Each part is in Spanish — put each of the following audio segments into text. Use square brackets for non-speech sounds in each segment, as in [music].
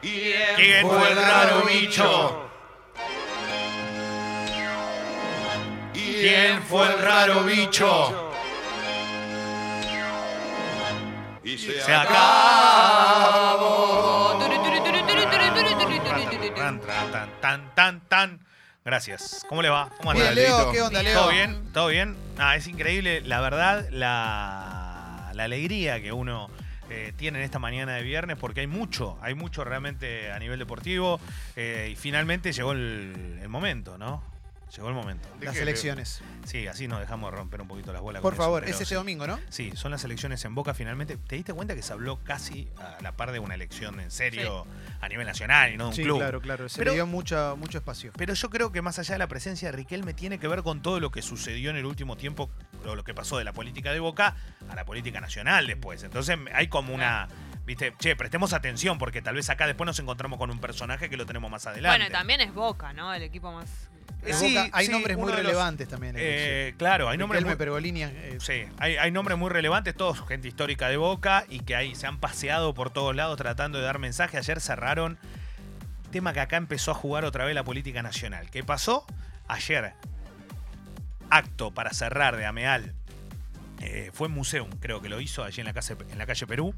¿Quién fue el raro bicho? ¿Quién fue el raro bicho? Se, se acabó. Tan, tan, tan, tan. Gracias. ¿Cómo le va? ¿Cómo anda? Leo, ¿qué onda, Leo? ¿Todo bien? ¿Todo bien? Ah, es increíble, la verdad, la, la alegría que uno eh, tiene en esta mañana de viernes, porque hay mucho, hay mucho realmente a nivel deportivo. eh, y finalmente llegó el, el momento, ¿no? Llegó el momento. Las elecciones. Sí, así nos dejamos romper un poquito las bolas. Por con favor, es este sí. domingo, ¿no? Sí, son las elecciones en Boca finalmente. ¿Te diste cuenta que se habló casi a la par de una elección en serio a nivel nacional y no de un Sí, club? claro, claro. Se Pero- le dio mucha, mucho espacio. Pero yo creo que más allá de la presencia de Riquelme tiene que ver con todo lo que sucedió en el último tiempo, lo que pasó de la política de Boca a la política nacional después. Entonces hay como una, viste, che, prestemos atención porque tal vez acá después nos encontramos con un personaje que lo tenemos más adelante. Bueno, también es Boca, ¿no? El equipo más. Eh, sí, Boca hay sí, nombres muy de los- relevantes también. Eh, claro, hay nombres muy, Pergolini, eh, Sí, hay, hay nombres muy relevantes, todos gente histórica de Boca y que ahí se han paseado por todos lados tratando de dar mensaje. Ayer cerraron, tema que acá empezó a jugar otra vez la política nacional. ¿Qué pasó? Ayer, acto para cerrar de Ameal, eh, fue en Museum, creo que lo hizo allí en la calle, en la calle Perú.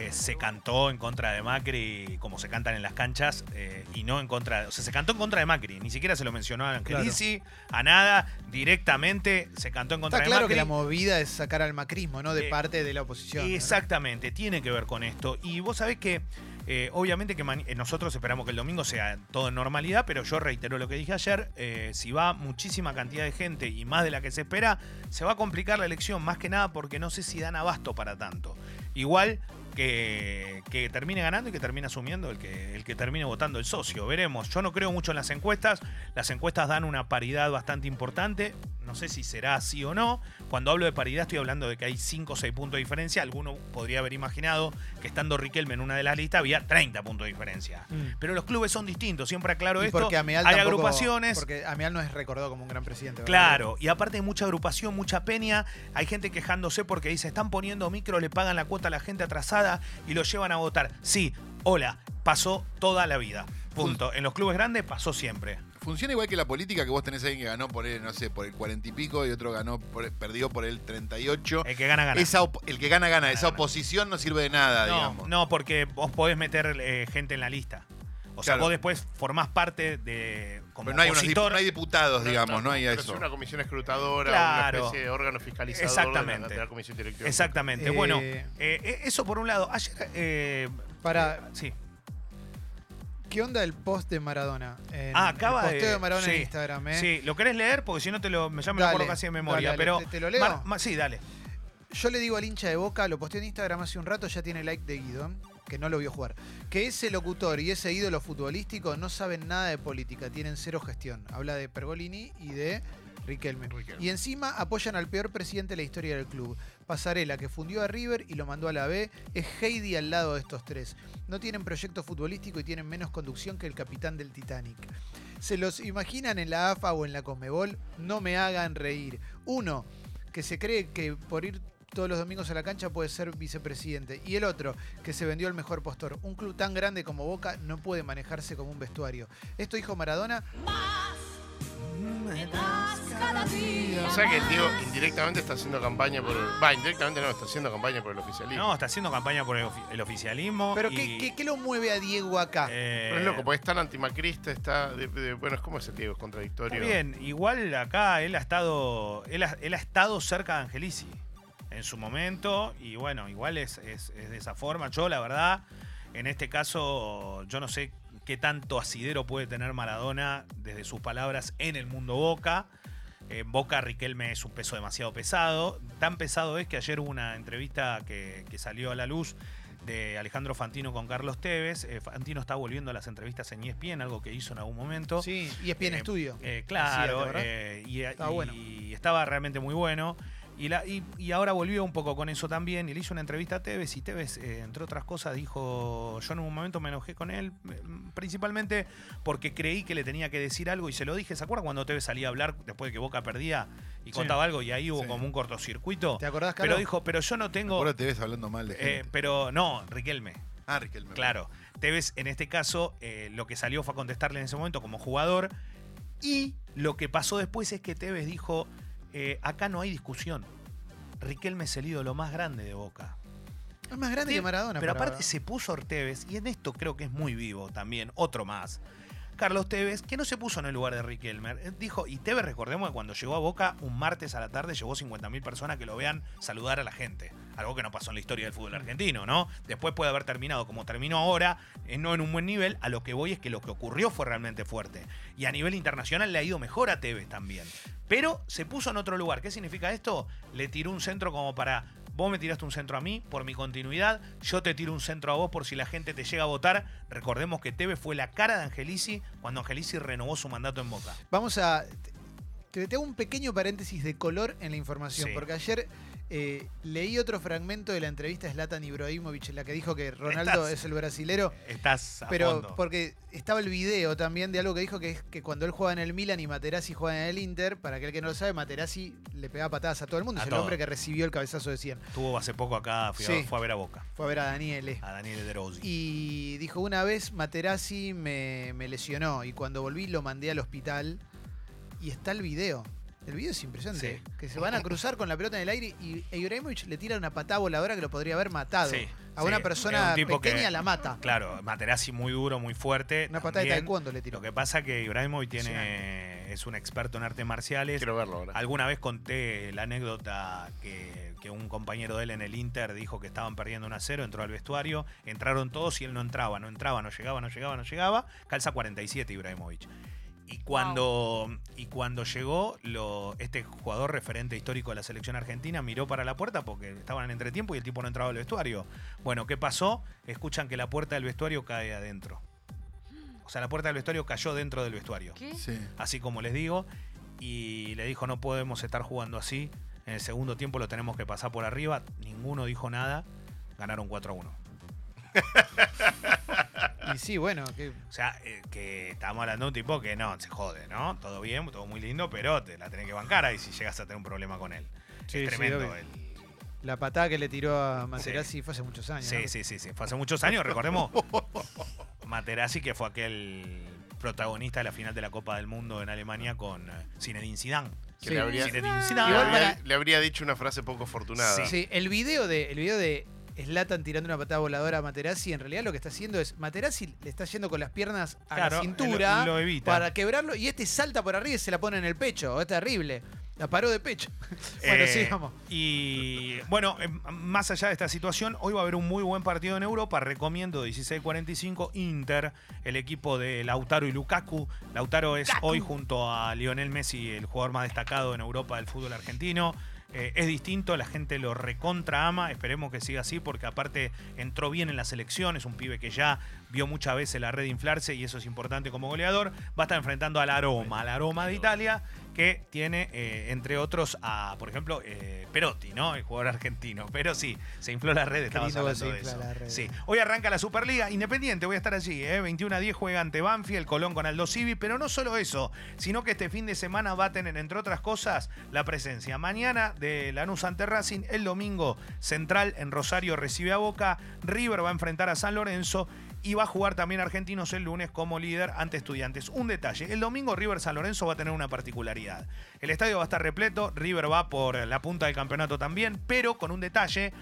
Eh, se cantó en contra de Macri, como se cantan en las canchas, eh, y no en contra. O sea, se cantó en contra de Macri, ni siquiera se lo mencionó a Angelici, a nada, directamente se cantó en contra Está de claro Macri. que la movida es sacar al macrismo, ¿no? De Eh, parte de la oposición. ¿no? Exactamente, tiene que ver con esto. Y vos sabés que, eh, obviamente que eh, nosotros esperamos que el domingo sea todo en normalidad, pero yo reitero lo que dije ayer, eh, si va muchísima cantidad de gente y más de la que se espera, se va a complicar la elección, más que nada porque no sé si dan abasto para tanto. Igual que, que termine ganando y que termine asumiendo el que, el que termine votando el socio. Veremos. Yo no creo mucho en las encuestas. Las encuestas dan una paridad bastante importante. No sé si será así o no. Cuando hablo de paridad estoy hablando de que hay 5 o 6 puntos de diferencia. Alguno podría haber imaginado que estando Riquelme en una de las listas había 30 puntos de diferencia. Mm. Pero los clubes son distintos. Siempre aclaro Y esto. porque Ameal hay tampoco- agrupaciones. Porque Ameal no es recordado como un gran presidente. ¿verdad? Claro, y aparte hay mucha agrupación, mucha peña, hay gente quejándose porque dice, están poniendo micro, le pagan la cuota a la gente atrasada y lo llevan a votar. Sí, hola, pasó toda la vida. Punto. En los clubes grandes pasó siempre. Funciona igual que la política, que vos tenés a alguien que ganó por el, no sé, por el 40 y pico y otro ganó por, perdió por el 38. El que gana, gana. Esa el que gana, gana. Esa gana. oposición no sirve de nada, no, digamos. no, porque vos podés meter eh, gente en la lista. O sea, Claro. vos después formás parte de. Como Pero no hay, unos opositor. no hay diputados, digamos, no hay pero eso. Es una comisión escrutadora, Claro. una especie de órgano fiscalizador Exactamente. de la, de la comisión directiva. Exactamente. Eh, Bueno, eh, eh, eso por un lado. Ayer. eh, Para, eh, sí. ¿qué onda el post de Maradona? En- Ah, acaba el posteo de- de Maradona en Instagram, ¿eh? Sí, ¿lo querés leer? Porque si no te lo, ya me lo acuerdo casi de memoria. dale, pero ¿te- te lo leo? Mar- ma- sí, dale. Yo le digo al hincha de Boca, lo posteé en Instagram hace un rato, ya tiene like de Guido, que no lo vio jugar. Que ese locutor y ese ídolo futbolístico no saben nada de política, tienen cero gestión. Habla de Pergolini y de Riquelme. Riquelme. Y encima apoyan al peor presidente de la historia del club. Pasarela, que fundió a River y lo mandó a la B, es Heidi al lado de estos tres. No tienen proyecto futbolístico y tienen menos conducción que el capitán del Titanic. ¿Se los imaginan en la AFA o en la Comebol? No me hagan reír. Uno, que se cree que por ir todos los domingos a la cancha puede ser vicepresidente. Y el otro, que se vendió el mejor postor. Un club tan grande como Boca no puede manejarse como un vestuario. Esto dijo Maradona. O sea que el Diego indirectamente está haciendo campaña por. Va, indirectamente no, está haciendo campaña por el oficialismo. No, está haciendo campaña por el, ofi- el oficialismo. Pero y, ¿qué, qué, qué lo mueve a Diego acá? eh, Pero es loco, porque es tan antimacrista, está. de- de- bueno, es como ese Diego, es contradictorio. Está bien, igual acá él ha estado. Él ha, él ha estado cerca de Angelici en su momento. Y bueno, igual es, es- es de esa forma. Yo, la verdad, en este caso, yo no sé qué tanto asidero puede tener Maradona desde sus palabras en el mundo Boca. En Boca Riquelme es un peso demasiado pesado. Tan pesado es que ayer hubo una entrevista que, que salió a la luz de Alejandro Fantino con Carlos Tevez. Eh, Fantino está volviendo a las entrevistas en ESPN, algo que hizo en algún momento. Sí, y es bien Eh, estudio. eh, claro, eh, y, Estaba y- bueno. y estaba realmente muy bueno. Y, la, y, y ahora volvió un poco con eso también. Y le hizo una entrevista a Tevez. Y Tevez, eh, entre otras cosas, dijo: Yo en un momento me enojé con él, eh, principalmente porque creí que le tenía que decir algo y se lo dije. ¿Se acuerdan cuando Tevez salía a hablar después de que Boca perdía y Sí. contaba algo y ahí hubo Sí. como un cortocircuito? ¿Te acordás, Pero Carlos? dijo: Pero yo no tengo. Ahora te ves hablando mal de Eh, gente. pero no, Riquelme. Ah, Riquelme. Claro, Tevez en este caso eh, lo que salió fue a contestarle en ese momento como jugador y lo que pasó después es que Tevez dijo, eh, acá no hay discusión. Riquelme es el ídolo más grande de Boca. Es más grande Sí, que Maradona. Pero aparte se puso Ortevez, y en esto creo que es muy vivo también, otro más. Carlos Tevez, que no se puso en el lugar de Riquelme. Eh, Dijo, y Tevez, recordemos que cuando llegó a Boca, un martes a la tarde, llevó 50.000 personas que lo vean saludar a la gente. Algo que no pasó en la historia del fútbol argentino, ¿no? Después puede haber terminado como terminó ahora, eh, no en un buen nivel. A lo que voy es que lo que ocurrió fue realmente fuerte. Y a nivel internacional le ha ido mejor a Tevez también. Pero se puso en otro lugar. ¿Qué significa esto? Le tiró un centro como para. Vos me tiraste un centro a mí por mi continuidad, yo te tiro un centro a vos por si la gente te llega a votar. Recordemos que Tevez fue la cara de Angelici cuando Angelici renovó su mandato en Boca. Vamos a. Te, te hago un pequeño paréntesis de color en la información, Sí. porque ayer eh, leí otro fragmento de la entrevista de Zlatan Ibrahimovic, en la que dijo que Ronaldo Estás- es el brasilero. Estás a Pero fondo. porque estaba el video también de algo que dijo que es que cuando él juega en el Milan y Materazzi juega en el Inter, para aquel que no lo sabe, Materazzi le pegaba patadas a todo el mundo. A es el hombre que recibió el cabezazo de 100. Estuvo hace poco acá, fui a- Sí. fue a ver a Boca, Fue a ver a Daniele. a Daniel De Rossi. Y dijo, una vez Materazzi me, me lesionó y cuando volví lo mandé al hospital y está el video. El video es impresionante. Sí. Que se van a cruzar con la pelota en el aire y Ibrahimovic le tira una patada voladora que lo podría haber matado. Sí, a una Es persona un tipo pequeña que- la mata. Claro, Materazzi muy duro, muy fuerte. Una patada de taekwondo le tiró. Lo que pasa que Ibrahimovic tiene, es un experto en artes marciales. Quiero verlo ahora. Alguna vez conté la anécdota que, que un compañero de él en el Inter dijo que estaban perdiendo 1 a 0, entró al vestuario, entraron todos y él no entraba, no entraba, no llegaba, no llegaba, no llegaba. Calza 47 Ibrahimovic. Y cuando, y cuando llegó, lo, este jugador referente histórico de la selección argentina miró para la puerta porque estaban en entretiempo y el tipo no entraba al vestuario. Bueno, ¿qué pasó? Escuchan que la puerta del vestuario cae adentro. O sea, la puerta del vestuario cayó dentro del vestuario ¿Qué? Sí. así como les digo, y le dijo no podemos estar jugando así, en el segundo tiempo lo tenemos que pasar por arriba, ninguno dijo nada, ganaron 4 a 1. [laughs] Y sí, bueno, que O sea, eh, que estábamos hablando de un tipo que no, se jode, ¿no? Todo bien, todo muy lindo, pero te la tenés que bancar ahí si llegas a tener un problema con él. Sí, es tremendo. el- la patada que le tiró a Materazzi fue hace muchos años. Sí, ¿no? sí, sí, sí. Fue hace muchos años, recordemos. [laughs] Materazzi, que fue aquel protagonista de la final de la Copa del Mundo en Alemania con eh, Zinedine Zidane. Que Sí. le, habría, Zinedine le Zidane. Igual habría- para- le habría dicho una frase poco afortunada. Sí, el video de el video de Slatan tirando una patada voladora a Materazzi, en realidad lo que está haciendo es Materazzi le está yendo con las piernas a Claro, la cintura lo- lo evita. para quebrarlo y este salta por arriba y se la pone en el pecho. Es terrible. La paró de pecho. [laughs] bueno, Eh, sí, vamos. Y bueno, eh, más allá de esta situación, hoy va a haber un muy buen partido en Europa. Recomiendo 16-45 Inter, el equipo de Lautaro y Lukaku. Lautaro es hoy junto a Lionel Messi el jugador más destacado en Europa del fútbol argentino. Eh, es distinto, la gente lo recontra ama, esperemos que siga así porque aparte entró bien en la selección, es un pibe que ya vio muchas veces la red inflarse y eso es importante como goleador. Va a estar enfrentando al Aroma, al Aroma de Italia, que tiene eh, entre otros a, por ejemplo, eh, Perotti, ¿no? El jugador argentino. Pero sí, se infló la red, que hablando se de eso. la red. Sí. Hoy arranca la Superliga Independiente, voy a estar allí, ¿eh? 21 a 10 juega ante Banfield, Colón con Aldo Civi, pero no solo eso, sino que este fin de semana va a tener, entre otras cosas, la presencia mañana de Lanús ante Racing, el domingo Central en Rosario recibe a Boca, River va a enfrentar a San Lorenzo y va a jugar también Argentinos el lunes como líder ante Estudiantes. Un detalle, el domingo River San Lorenzo va a tener una particularidad. El estadio va a estar repleto, River va por la punta del campeonato también, pero con un detalle,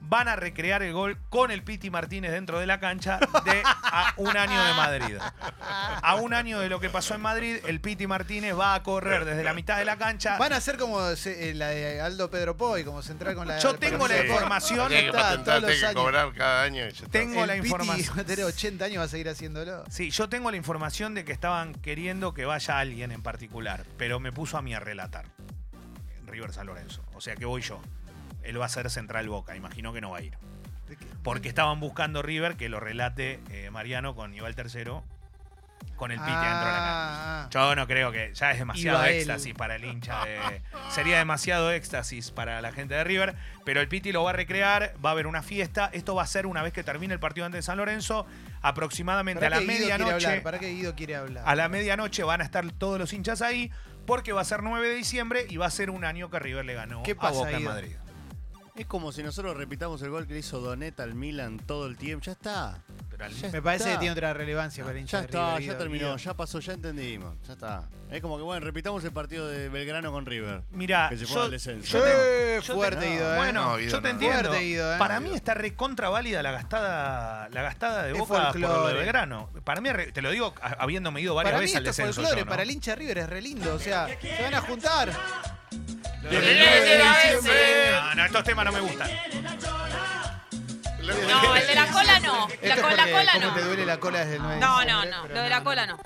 van a recrear el gol con el Piti Martínez dentro de la cancha de a un año de Madrid. A un año de lo que pasó en Madrid, el Piti Martínez va a correr desde la mitad de la cancha. Van a ser como se- eh, la de Aldo Pedro Poy, como central con la. Yo tengo la información, Habría que está, patentar, todos los tiene que años. cobrar cada año. y ya está. Tengo la Piti información. va a tener 80 años, va a seguir haciéndolo. Sí, yo tengo la información de que estaban queriendo que vaya alguien en particular, pero me puso a mí a relatar. River San Lorenzo. O sea que voy yo. Él va a ser Central Boca, imagino que no va a ir. Porque estaban buscando River que lo relate eh, Mariano con Iván Tercero con el Piti dentro de la cancha. Ah, ah. Yo no creo que ya es demasiado éxtasis para el hincha. de- sería demasiado éxtasis para la gente de River. Pero el Piti lo va a recrear, va a haber una fiesta. Esto va a ser una vez que termine el partido ante San Lorenzo, aproximadamente ¿Para a la medianoche. ¿Para qué Guido quiere hablar? A la medianoche van a estar todos los hinchas ahí, porque va a ser 9 de diciembre y va a ser un año que River le ganó ¿Qué a pasa, Boca en? Madrid. Es como si nosotros repitamos el gol que le hizo Doneta al Milan todo el tiempo. Ya está. Ya Me parece está. que tiene otra relevancia para el hincha Ya de está, River, ya Guido, terminó, Guido. ya pasó, ya entendimos. Ya está. Es como que, bueno, repitamos el partido de Belgrano con River. Mira, Que se fue yo, al descenso. yo te- Eh, yo te- fuerte, Guido, ¿eh? Bueno, No, Guido, yo te no. entiendo. Fuerte, Guido, ¿eh? Para mí está recontra válida la gastada, la gastada de Es Boca por lo folclore. de Belgrano. Para mí, re- te lo digo a- habiéndome ido varias Para mí veces al esto es descenso. folclore, yo, ¿no? para el hincha de River es re lindo. O sea, se van a juntar. No, no, estos temas no me gustan. No, el de la cola no. La, con la cola no. te duele la cola desde el 9 de No, no, no. Lo de la cola no.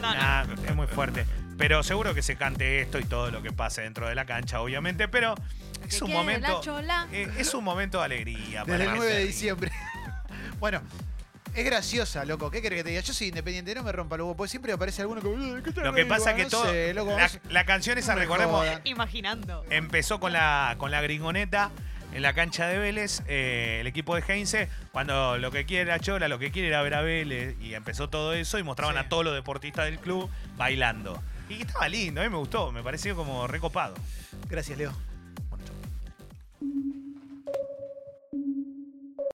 No, no. Nah, es muy fuerte. Pero seguro que se cante esto y todo lo que pase dentro de la cancha, obviamente. Pero es Que un quede momento. la chola. eh, es un momento de alegría. Desde para el 9 de diciembre. [laughs] bueno, es graciosa, loco. ¿Qué querés que te diga? Yo soy independiente, no me rompa los huevos. Porque siempre aparece alguno que. "Uy, ¿qué Lo que arriba?". pasa es que No todo. sé, loco, la, no sé. la canción esa, No me recordemos, jodan. Imaginando. empezó con la, con la gringoneta en la cancha de Vélez, eh, el equipo de Heinze, cuando lo que quiere era Chola, lo que quiere era ver a Vélez, y empezó todo eso, y mostraban Sí. a todos los deportistas del club bailando. Y estaba lindo, a mí me gustó, me pareció como recopado. Gracias, Leo.